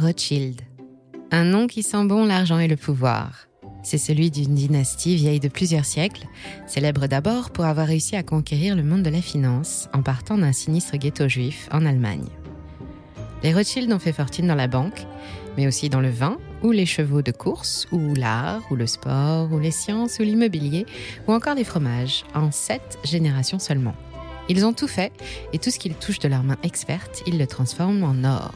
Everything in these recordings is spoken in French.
Rothschild. Un nom qui sent bon l'argent et le pouvoir. C'est celui d'une dynastie vieille de plusieurs siècles, célèbre d'abord pour avoir réussi à conquérir le monde de la finance en partant d'un sinistre ghetto juif en Allemagne. Les Rothschild ont fait fortune dans la banque, mais aussi dans le vin, ou les chevaux de course, ou l'art, ou le sport, ou les sciences, ou l'immobilier, ou encore les fromages, en sept générations seulement. Ils ont tout fait, et tout ce qu'ils touchent de leurs mains expertes, ils le transforment en or.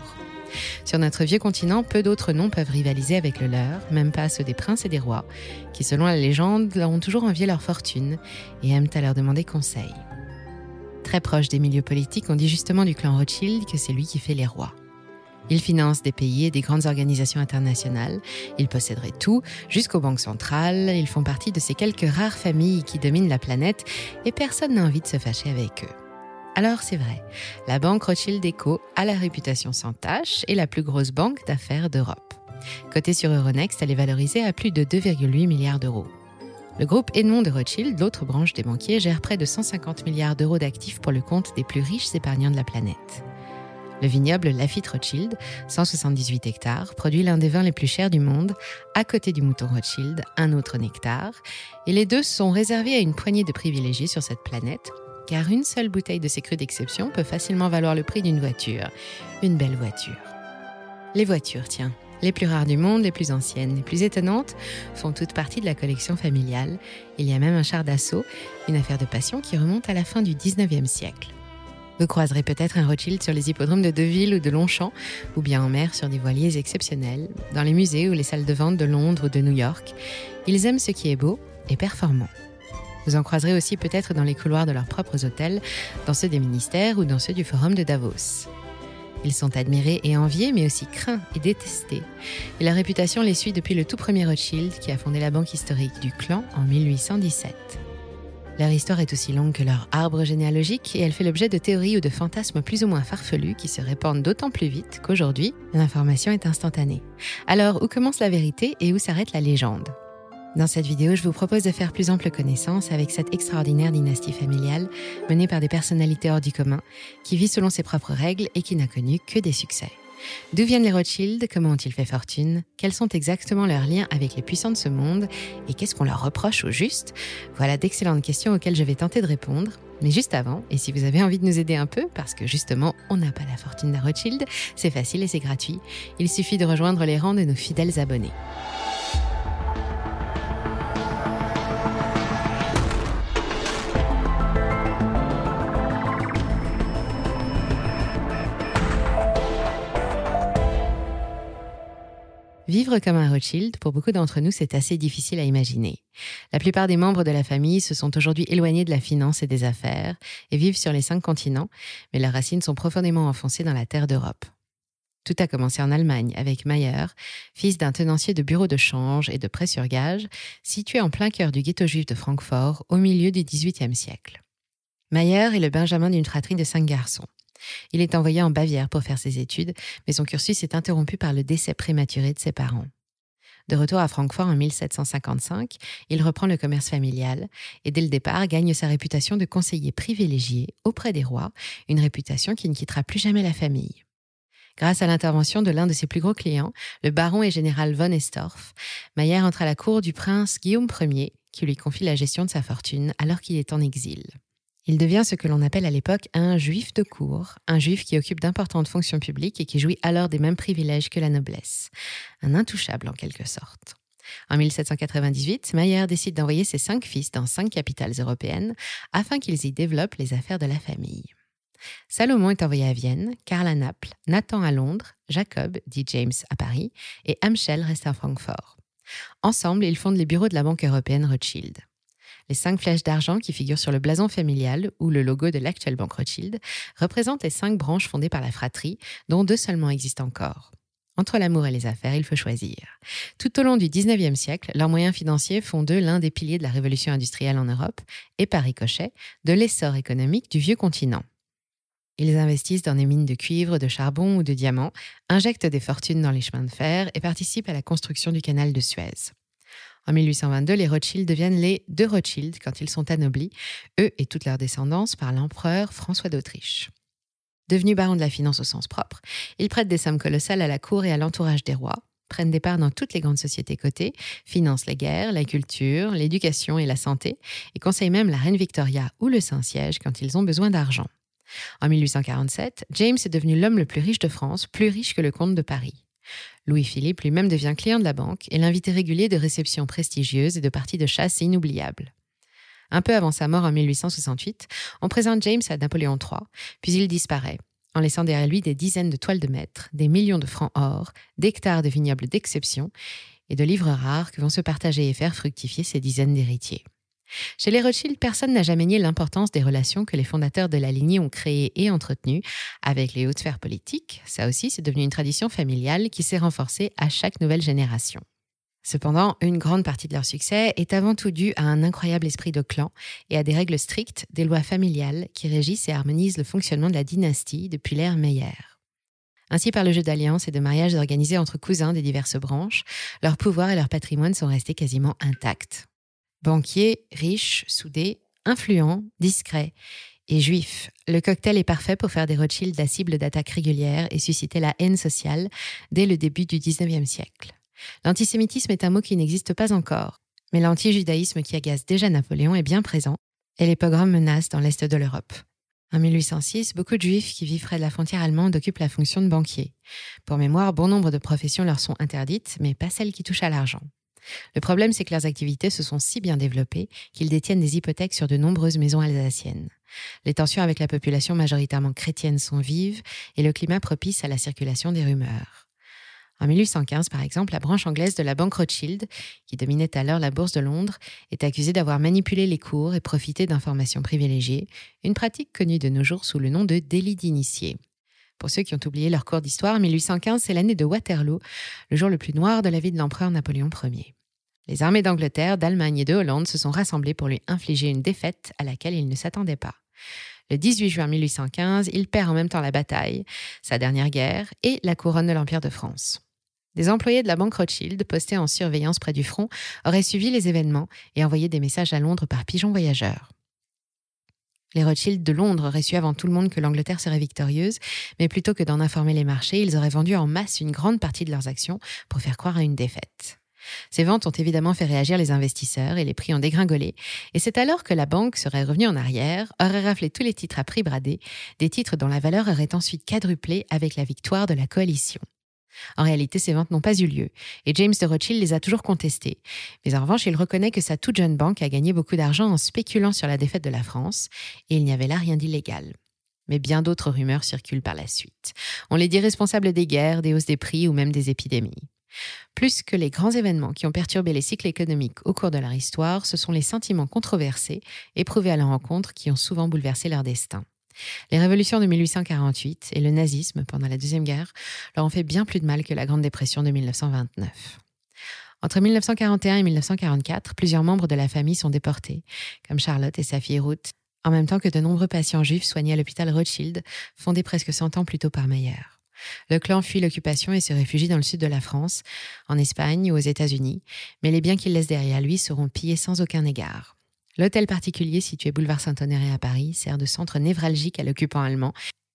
Sur notre vieux continent, peu d'autres noms peuvent rivaliser avec le leur, même pas ceux des princes et des rois, qui selon la légende leur ont toujours envié leur fortune et aiment à leur demander conseil. Très proche des milieux politiques, on dit justement du clan Rothschild que c'est lui qui fait les rois. Il finance des pays et des grandes organisations internationales. Ils posséderaient tout, jusqu'aux banques centrales. Ils font partie de ces quelques rares familles qui dominent la planète et personne n'a envie de se fâcher avec eux. Alors c'est vrai, la banque Rothschild Eco a la réputation sans tâche et la plus grosse banque d'affaires d'Europe. Cotée sur Euronext, elle est valorisée à plus de 2,8 milliards d'euros. Le groupe Edmond de Rothschild, l'autre branche des banquiers, gère près de 150 milliards d'euros d'actifs pour le compte des plus riches épargnants de la planète. Le vignoble Lafitte Rothschild, 178 hectares, produit l'un des vins les plus chers du monde, à côté du mouton Rothschild, un autre nectar, et les deux sont réservés à une poignée de privilégiés sur cette planète, car une seule bouteille de ces crus d'exception peut facilement valoir le prix d'une voiture. Une belle voiture. Les voitures, tiens. Les plus rares du monde, les plus anciennes, les plus étonnantes, font toutes partie de la collection familiale. Il y a même un char d'assaut, une affaire de passion qui remonte à la fin du 19e siècle. Vous croiserez peut-être un Rothschild sur les hippodromes de Deville ou de Longchamp, ou bien en mer sur des voiliers exceptionnels, dans les musées ou les salles de vente de Londres ou de New York. Ils aiment ce qui est beau et performant. Vous en croiserez aussi peut-être dans les couloirs de leurs propres hôtels, dans ceux des ministères ou dans ceux du forum de Davos. Ils sont admirés et enviés, mais aussi craints et détestés. Et leur réputation les suit depuis le tout premier Rothschild qui a fondé la banque historique du clan en 1817. Leur histoire est aussi longue que leur arbre généalogique et elle fait l'objet de théories ou de fantasmes plus ou moins farfelus qui se répandent d'autant plus vite qu'aujourd'hui, l'information est instantanée. Alors, où commence la vérité et où s'arrête la légende? Dans cette vidéo, je vous propose de faire plus ample connaissance avec cette extraordinaire dynastie familiale menée par des personnalités hors du commun, qui vit selon ses propres règles et qui n'a connu que des succès. D'où viennent les Rothschild? Comment ont-ils fait fortune? Quels sont exactement leurs liens avec les puissants de ce monde? Et qu'est-ce qu'on leur reproche au juste? Voilà d'excellentes questions auxquelles je vais tenter de répondre. Mais juste avant, et si vous avez envie de nous aider un peu, parce que justement, on n'a pas la fortune d'un Rothschild, c'est facile et c'est gratuit. Il suffit de rejoindre les rangs de nos fidèles abonnés. Vivre comme un Rothschild, pour beaucoup d'entre nous, c'est assez difficile à imaginer. La plupart des membres de la famille se sont aujourd'hui éloignés de la finance et des affaires et vivent sur les cinq continents, mais leurs racines sont profondément enfoncées dans la terre d'Europe. Tout a commencé en Allemagne avec Mayer, fils d'un tenancier de bureau de change et de prêt sur gage, situé en plein cœur du ghetto juif de Francfort au milieu du XVIIIe siècle. Mayer est le benjamin d'une fratrie de cinq garçons. Il est envoyé en Bavière pour faire ses études, mais son cursus est interrompu par le décès prématuré de ses parents. De retour à Francfort en 1755, il reprend le commerce familial et dès le départ gagne sa réputation de conseiller privilégié auprès des rois, une réputation qui ne quittera plus jamais la famille. Grâce à l'intervention de l'un de ses plus gros clients, le baron et général von Estorff, Mayer entre à la cour du prince Guillaume Ier, qui lui confie la gestion de sa fortune alors qu'il est en exil. Il devient ce que l'on appelle à l'époque un juif de cour, un juif qui occupe d'importantes fonctions publiques et qui jouit alors des mêmes privilèges que la noblesse, un intouchable en quelque sorte. En 1798, Mayer décide d'envoyer ses cinq fils dans cinq capitales européennes afin qu'ils y développent les affaires de la famille. Salomon est envoyé à Vienne, Karl à Naples, Nathan à Londres, Jacob, dit James, à Paris et Amschel reste à Francfort. Ensemble, ils fondent les bureaux de la Banque européenne Rothschild. Les cinq flèches d'argent qui figurent sur le blason familial ou le logo de l'actuelle banque Rothschild représentent les cinq branches fondées par la fratrie, dont deux seulement existent encore. Entre l'amour et les affaires, il faut choisir. Tout au long du XIXe siècle, leurs moyens financiers font d'eux l'un des piliers de la révolution industrielle en Europe et, par ricochet, de l'essor économique du vieux continent. Ils investissent dans des mines de cuivre, de charbon ou de diamants, injectent des fortunes dans les chemins de fer et participent à la construction du canal de Suez. En 1822, les Rothschild deviennent les deux Rothschild quand ils sont anoblis, eux et toute leur descendance, par l'empereur François d'Autriche. Devenus barons de la finance au sens propre, ils prêtent des sommes colossales à la cour et à l'entourage des rois, prennent des parts dans toutes les grandes sociétés cotées, financent les guerres, la culture, l'éducation et la santé, et conseillent même la reine Victoria ou le Saint-Siège quand ils ont besoin d'argent. En 1847, James est devenu l'homme le plus riche de France, plus riche que le comte de Paris. Louis-Philippe lui-même devient client de la banque et l'invité régulier de réceptions prestigieuses et de parties de chasse inoubliables. Un peu avant sa mort en 1868, on présente James à Napoléon III, puis il disparaît, en laissant derrière lui des dizaines de toiles de maîtres, des millions de francs or, d'hectares de vignobles d'exception et de livres rares que vont se partager et faire fructifier ces dizaines d'héritiers. Chez les Rothschild, personne n'a jamais nié l'importance des relations que les fondateurs de la lignée ont créées et entretenues avec les hautes sphères politiques. Ça aussi, c'est devenu une tradition familiale qui s'est renforcée à chaque nouvelle génération. Cependant, une grande partie de leur succès est avant tout due à un incroyable esprit de clan et à des règles strictes, des lois familiales qui régissent et harmonisent le fonctionnement de la dynastie depuis l'ère Meyer. Ainsi, par le jeu d'alliances et de mariages organisés entre cousins des diverses branches, leur pouvoir et leur patrimoine sont restés quasiment intacts. Banquier, riche, soudé, influent, discret et juif, le cocktail est parfait pour faire des Rothschild la cible d'attaques régulières et susciter la haine sociale dès le début du XIXe siècle. L'antisémitisme est un mot qui n'existe pas encore, mais l'anti-judaïsme qui agace déjà Napoléon est bien présent, et les pogroms menacent dans l'est de l'Europe. En 1806, beaucoup de juifs qui vivent près de la frontière allemande occupent la fonction de banquier. Pour mémoire, bon nombre de professions leur sont interdites, mais pas celles qui touchent à l'argent. Le problème, c'est que leurs activités se sont si bien développées qu'ils détiennent des hypothèques sur de nombreuses maisons alsaciennes. Les tensions avec la population majoritairement chrétienne sont vives et le climat propice à la circulation des rumeurs. En 1815, par exemple, la branche anglaise de la banque Rothschild, qui dominait alors la bourse de Londres, est accusée d'avoir manipulé les cours et profité d'informations privilégiées, une pratique connue de nos jours sous le nom de délit d'initié. Pour ceux qui ont oublié leur cours d'histoire, 1815, c'est l'année de Waterloo, le jour le plus noir de la vie de l'empereur Napoléon Ier. Les armées d'Angleterre, d'Allemagne et de Hollande se sont rassemblées pour lui infliger une défaite à laquelle il ne s'attendait pas. Le 18 juin 1815, il perd en même temps la bataille, sa dernière guerre et la couronne de l'Empire de France. Des employés de la banque Rothschild, postés en surveillance près du front, auraient suivi les événements et envoyé des messages à Londres par pigeon voyageur. Les Rothschild de Londres auraient su avant tout le monde que l'Angleterre serait victorieuse, mais plutôt que d'en informer les marchés, ils auraient vendu en masse une grande partie de leurs actions pour faire croire à une défaite. Ces ventes ont évidemment fait réagir les investisseurs et les prix ont dégringolé, et c'est alors que la banque serait revenue en arrière, aurait raflé tous les titres à prix bradé, des titres dont la valeur aurait ensuite quadruplé avec la victoire de la coalition. En réalité, ces ventes n'ont pas eu lieu, et James de Rothschild les a toujours contestées. Mais en revanche, il reconnaît que sa toute jeune banque a gagné beaucoup d'argent en spéculant sur la défaite de la France, et il n'y avait là rien d'illégal. Mais bien d'autres rumeurs circulent par la suite. On les dit responsables des guerres, des hausses des prix ou même des épidémies. Plus que les grands événements qui ont perturbé les cycles économiques au cours de leur histoire, ce sont les sentiments controversés éprouvés à leur rencontre qui ont souvent bouleversé leur destin. Les révolutions de 1848 et le nazisme pendant la Deuxième Guerre leur ont fait bien plus de mal que la Grande Dépression de 1929. Entre 1941 et 1944, plusieurs membres de la famille sont déportés, comme Charlotte et sa fille Ruth, en même temps que de nombreux patients juifs soignés à l'hôpital Rothschild, fondé presque 100 ans plus tôt par Meyer. Le clan fuit l'occupation et se réfugie dans le sud de la France, en Espagne ou aux États-Unis, mais les biens qu'il laisse derrière lui seront pillés sans aucun égard. L'hôtel particulier situé boulevard Saint-Honoré à Paris sert de centre névralgique à l'occupant allemand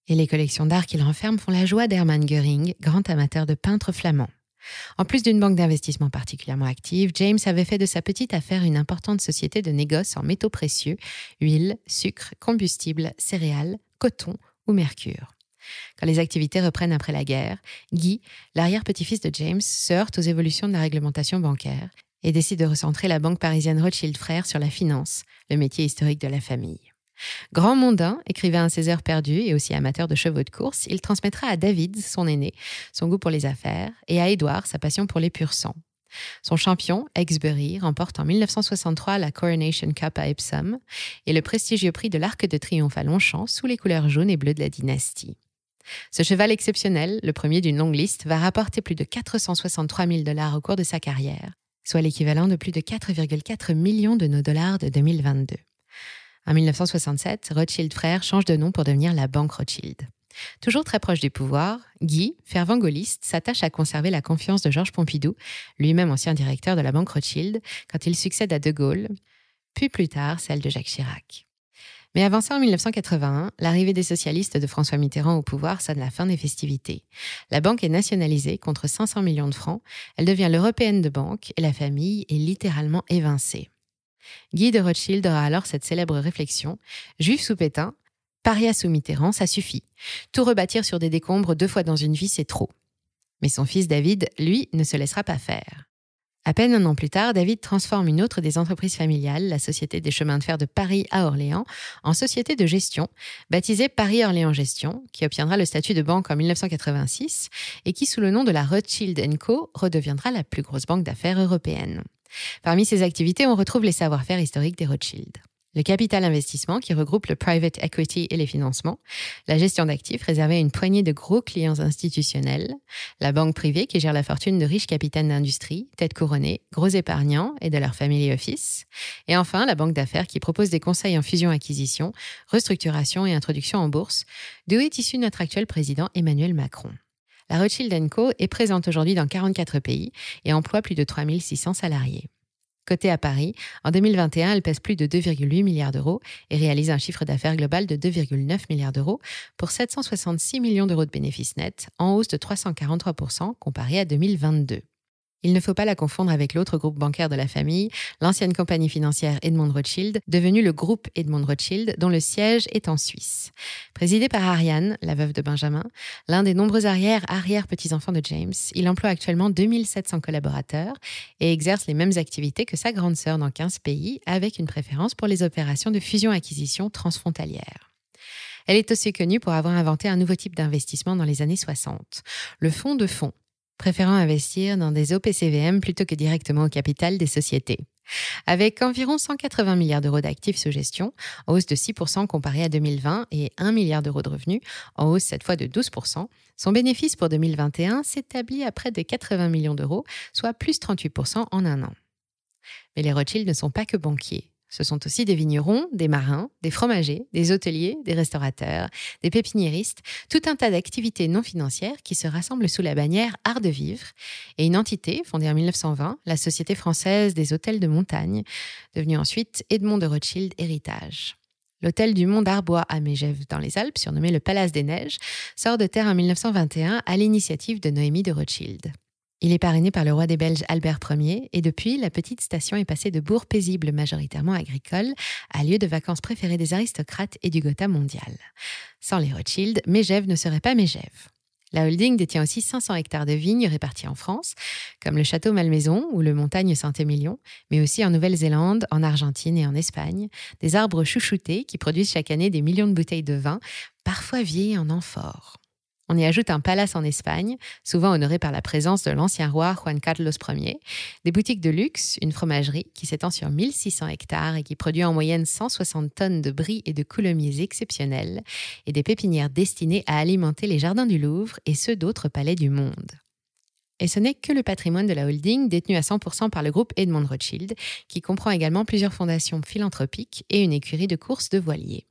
et les collections d'art qu'il renferme font la joie d'Hermann Göring, grand amateur de peintres flamands. En plus d'une banque d'investissement particulièrement active, James avait fait de sa petite affaire une importante société de négoce en métaux précieux, huile, sucre, combustible, céréales, coton ou mercure. Quand les activités reprennent après la guerre, Guy, l'arrière-petit-fils de James, se heurte aux évolutions de la réglementation bancaire et décide de recentrer la banque parisienne Rothschild Frères sur la finance, le métier historique de la famille. Grand mondain, écrivain à ses heures perdues et aussi amateur de chevaux de course, il transmettra à David, son aîné, son goût pour les affaires, et à Édouard sa passion pour les purs sangs. Son champion, Exbury, remporte en 1963 la Coronation Cup à Epsom et le prestigieux prix de l'Arc de Triomphe à Longchamp sous les couleurs jaunes et bleues de la dynastie. Ce cheval exceptionnel, le premier d'une longue liste, va rapporter plus de 463 000 dollars au cours de sa carrière, soit l'équivalent de plus de 4,4 millions de nos dollars de 2022. En 1967, Rothschild Frères change de nom pour devenir la Banque Rothschild. Toujours très proche du pouvoir, Guy, fervent gaulliste, s'attache à conserver la confiance de Georges Pompidou, lui-même ancien directeur de la Banque Rothschild, quand il succède à De Gaulle, puis plus tard celle de Jacques Chirac. Mais avant ça, en 1981, l'arrivée des socialistes de François Mitterrand au pouvoir sonne la fin des festivités. La banque est nationalisée contre 500 millions de francs, elle devient l'européenne de banque et la famille est littéralement évincée. Guy de Rothschild aura alors cette célèbre réflexion Juif sous Pétain, paria sous Mitterrand, ça suffit. Tout rebâtir sur des décombres deux fois dans une vie, c'est trop. Mais son fils David, lui, ne se laissera pas faire. À peine un an plus tard, David transforme une autre des entreprises familiales, la Société des chemins de fer de Paris à Orléans, en société de gestion, baptisée Paris-Orléans Gestion, qui obtiendra le statut de banque en 1986 et qui, sous le nom de la Rothschild Co., redeviendra la plus grosse banque d'affaires européenne. Parmi ses activités, on retrouve les savoir-faire historiques des Rothschild le capital investissement qui regroupe le private equity et les financements, la gestion d'actifs réservée à une poignée de gros clients institutionnels, la banque privée qui gère la fortune de riches capitaines d'industrie, têtes couronnées, gros épargnants et de leur family office, et enfin la banque d'affaires qui propose des conseils en fusion-acquisition, restructuration et introduction en bourse, d'où est issu notre actuel président Emmanuel Macron. La Rothschild Co est présente aujourd'hui dans 44 pays et emploie plus de 3600 salariés. Côté à Paris, en 2021, elle pèse plus de 2,8 milliards d'euros et réalise un chiffre d'affaires global de 2,9 milliards d'euros pour 766 millions d'euros de bénéfices nets, en hausse de 343% comparé à 2022. Il ne faut pas la confondre avec l'autre groupe bancaire de la famille, l'ancienne compagnie financière Edmond Rothschild, devenue le groupe Edmond Rothschild, dont le siège est en Suisse. Présidé par Ariane, la veuve de Benjamin, l'un des nombreux arrière-arrière-petits-enfants de James, il emploie actuellement 2700 collaborateurs et exerce les mêmes activités que sa grande sœur dans 15 pays, avec une préférence pour les opérations de fusion-acquisition transfrontalières. Elle est aussi connue pour avoir inventé un nouveau type d'investissement dans les années 60, le fonds de fonds préférant investir dans des OPCVM plutôt que directement au capital des sociétés. Avec environ 180 milliards d'euros d'actifs sous gestion, en hausse de 6% comparé à 2020 et 1 milliard d'euros de revenus, en hausse cette fois de 12%, son bénéfice pour 2021 s'établit à près de 80 millions d'euros, soit plus 38% en un an. Mais les Rothschild ne sont pas que banquiers. Ce sont aussi des vignerons, des marins, des fromagers, des hôteliers, des restaurateurs, des pépiniéristes, tout un tas d'activités non financières qui se rassemblent sous la bannière Art de Vivre et une entité fondée en 1920, la Société française des hôtels de montagne, devenue ensuite Edmond de Rothschild Héritage. L'hôtel du Mont d'Arbois à Mégève dans les Alpes, surnommé le Palace des Neiges, sort de terre en 1921 à l'initiative de Noémie de Rothschild. Il est parrainé par le roi des Belges Albert Ier et depuis, la petite station est passée de bourg paisible majoritairement agricole à lieu de vacances préférées des aristocrates et du Gotha mondial. Sans les Rothschild, Mégève ne serait pas Mégève. La holding détient aussi 500 hectares de vignes répartis en France, comme le château Malmaison ou le montagne Saint-Émilion, mais aussi en Nouvelle-Zélande, en Argentine et en Espagne, des arbres chouchoutés qui produisent chaque année des millions de bouteilles de vin, parfois vieillis en amphores. On y ajoute un palace en Espagne, souvent honoré par la présence de l'ancien roi Juan Carlos Ier, des boutiques de luxe, une fromagerie qui s'étend sur 1600 hectares et qui produit en moyenne 160 tonnes de brie et de coulommiers exceptionnels, et des pépinières destinées à alimenter les jardins du Louvre et ceux d'autres palais du monde. Et ce n'est que le patrimoine de la holding détenu à 100% par le groupe Edmond Rothschild, qui comprend également plusieurs fondations philanthropiques et une écurie de courses de voiliers.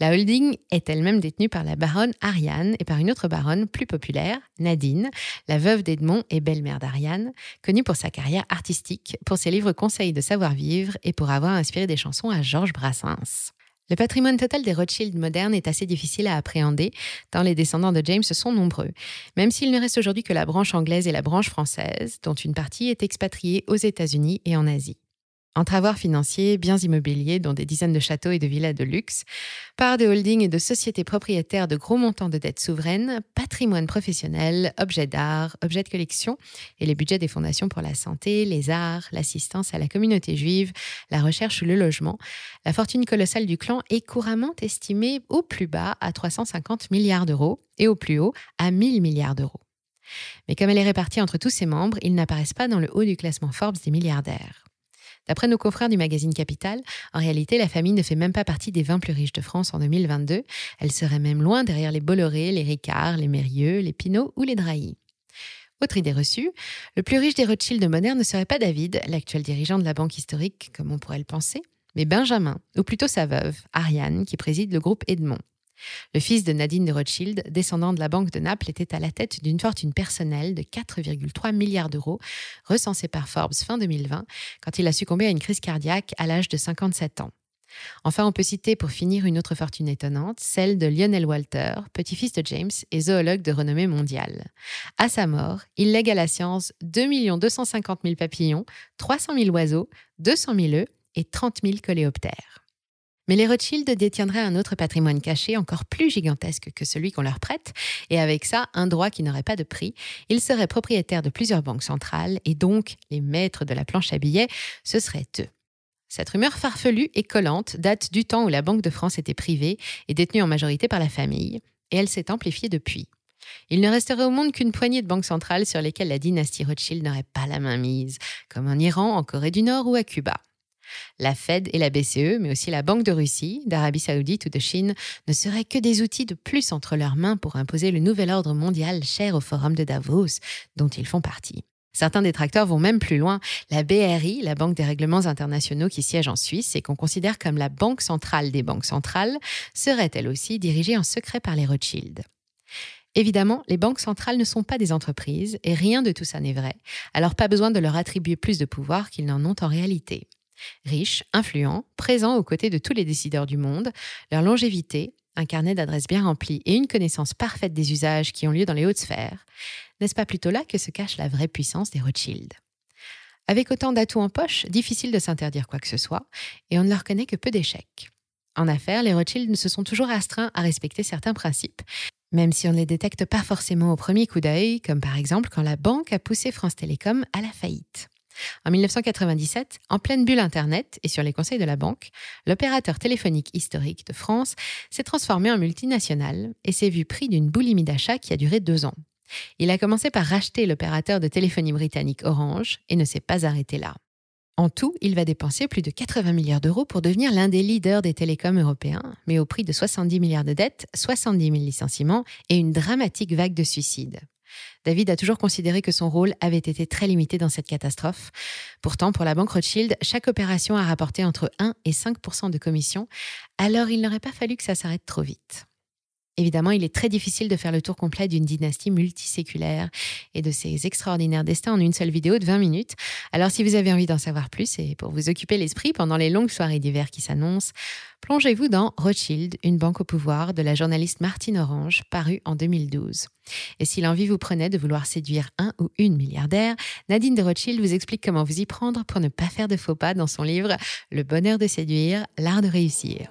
La holding est elle-même détenue par la baronne Ariane et par une autre baronne plus populaire, Nadine, la veuve d'Edmond et belle-mère d'Ariane, connue pour sa carrière artistique, pour ses livres conseils de savoir-vivre et pour avoir inspiré des chansons à Georges Brassens. Le patrimoine total des Rothschild modernes est assez difficile à appréhender, tant les descendants de James sont nombreux, même s'il ne reste aujourd'hui que la branche anglaise et la branche française, dont une partie est expatriée aux États-Unis et en Asie. Entre avoirs financiers, biens immobiliers, dont des dizaines de châteaux et de villas de luxe, par de holdings et de sociétés propriétaires de gros montants de dettes souveraines, patrimoine professionnel, objets d'art, objets de collection et les budgets des fondations pour la santé, les arts, l'assistance à la communauté juive, la recherche ou le logement, la fortune colossale du clan est couramment estimée au plus bas à 350 milliards d'euros et au plus haut à 1000 milliards d'euros. Mais comme elle est répartie entre tous ses membres, ils n'apparaissent pas dans le haut du classement Forbes des milliardaires. D'après nos confrères du magazine Capital, en réalité, la famille ne fait même pas partie des 20 plus riches de France en 2022. Elle serait même loin derrière les Bolloré, les Ricard, les Mérieux, les Pinault ou les Drahi. Autre idée reçue, le plus riche des Rothschild modernes ne serait pas David, l'actuel dirigeant de la banque historique, comme on pourrait le penser, mais Benjamin, ou plutôt sa veuve, Ariane, qui préside le groupe Edmond. Le fils de Nadine de Rothschild, descendant de la Banque de Naples, était à la tête d'une fortune personnelle de 4,3 milliards d'euros, recensée par Forbes fin 2020, quand il a succombé à une crise cardiaque à l'âge de 57 ans. Enfin, on peut citer pour finir une autre fortune étonnante, celle de Lionel Walter, petit-fils de James et zoologue de renommée mondiale. À sa mort, il lègue à la science 2 250 000 papillons, 300 000 oiseaux, 200 000 œufs et 30 000 coléoptères. Mais les Rothschild détiendraient un autre patrimoine caché encore plus gigantesque que celui qu'on leur prête, et avec ça, un droit qui n'aurait pas de prix. Ils seraient propriétaires de plusieurs banques centrales, et donc les maîtres de la planche à billets, ce seraient eux. Cette rumeur farfelue et collante date du temps où la Banque de France était privée et détenue en majorité par la famille, et elle s'est amplifiée depuis. Il ne resterait au monde qu'une poignée de banques centrales sur lesquelles la dynastie Rothschild n'aurait pas la main mise, comme en Iran, en Corée du Nord ou à Cuba. La Fed et la BCE, mais aussi la Banque de Russie, d'Arabie saoudite ou de Chine, ne seraient que des outils de plus entre leurs mains pour imposer le nouvel ordre mondial cher au Forum de Davos, dont ils font partie. Certains détracteurs vont même plus loin. La BRI, la Banque des règlements internationaux qui siège en Suisse et qu'on considère comme la banque centrale des banques centrales, serait elle aussi dirigée en secret par les Rothschild. Évidemment, les banques centrales ne sont pas des entreprises et rien de tout ça n'est vrai, alors pas besoin de leur attribuer plus de pouvoir qu'ils n'en ont en réalité. Riches, influents, présents aux côtés de tous les décideurs du monde, leur longévité, un carnet d'adresses bien rempli et une connaissance parfaite des usages qui ont lieu dans les hautes sphères, n'est-ce pas plutôt là que se cache la vraie puissance des Rothschild? Avec autant d'atouts en poche, difficile de s'interdire quoi que ce soit, et on ne leur connaît que peu d'échecs. En affaires, les Rothschild ne se sont toujours astreints à respecter certains principes, même si on ne les détecte pas forcément au premier coup d'œil, comme par exemple quand la banque a poussé France Télécom à la faillite. En 1997, en pleine bulle Internet et sur les conseils de la banque, l'opérateur téléphonique historique de France s'est transformé en multinational et s'est vu pris d'une boulimie d'achat qui a duré deux ans. Il a commencé par racheter l'opérateur de téléphonie britannique Orange et ne s'est pas arrêté là. En tout, il va dépenser plus de 80 milliards d'euros pour devenir l'un des leaders des télécoms européens, mais au prix de 70 milliards de dettes, 70 000 licenciements et une dramatique vague de suicides. David a toujours considéré que son rôle avait été très limité dans cette catastrophe. Pourtant, pour la banque Rothschild, chaque opération a rapporté entre 1 et 5 de commission, alors il n'aurait pas fallu que ça s'arrête trop vite. Évidemment, il est très difficile de faire le tour complet d'une dynastie multiséculaire et de ses extraordinaires destins en une seule vidéo de 20 minutes. Alors si vous avez envie d'en savoir plus et pour vous occuper l'esprit pendant les longues soirées d'hiver qui s'annoncent, plongez-vous dans Rothschild, une banque au pouvoir de la journaliste Martine Orange, paru en 2012. Et si l'envie vous prenait de vouloir séduire un ou une milliardaire, Nadine de Rothschild vous explique comment vous y prendre pour ne pas faire de faux pas dans son livre Le bonheur de séduire, l'art de réussir.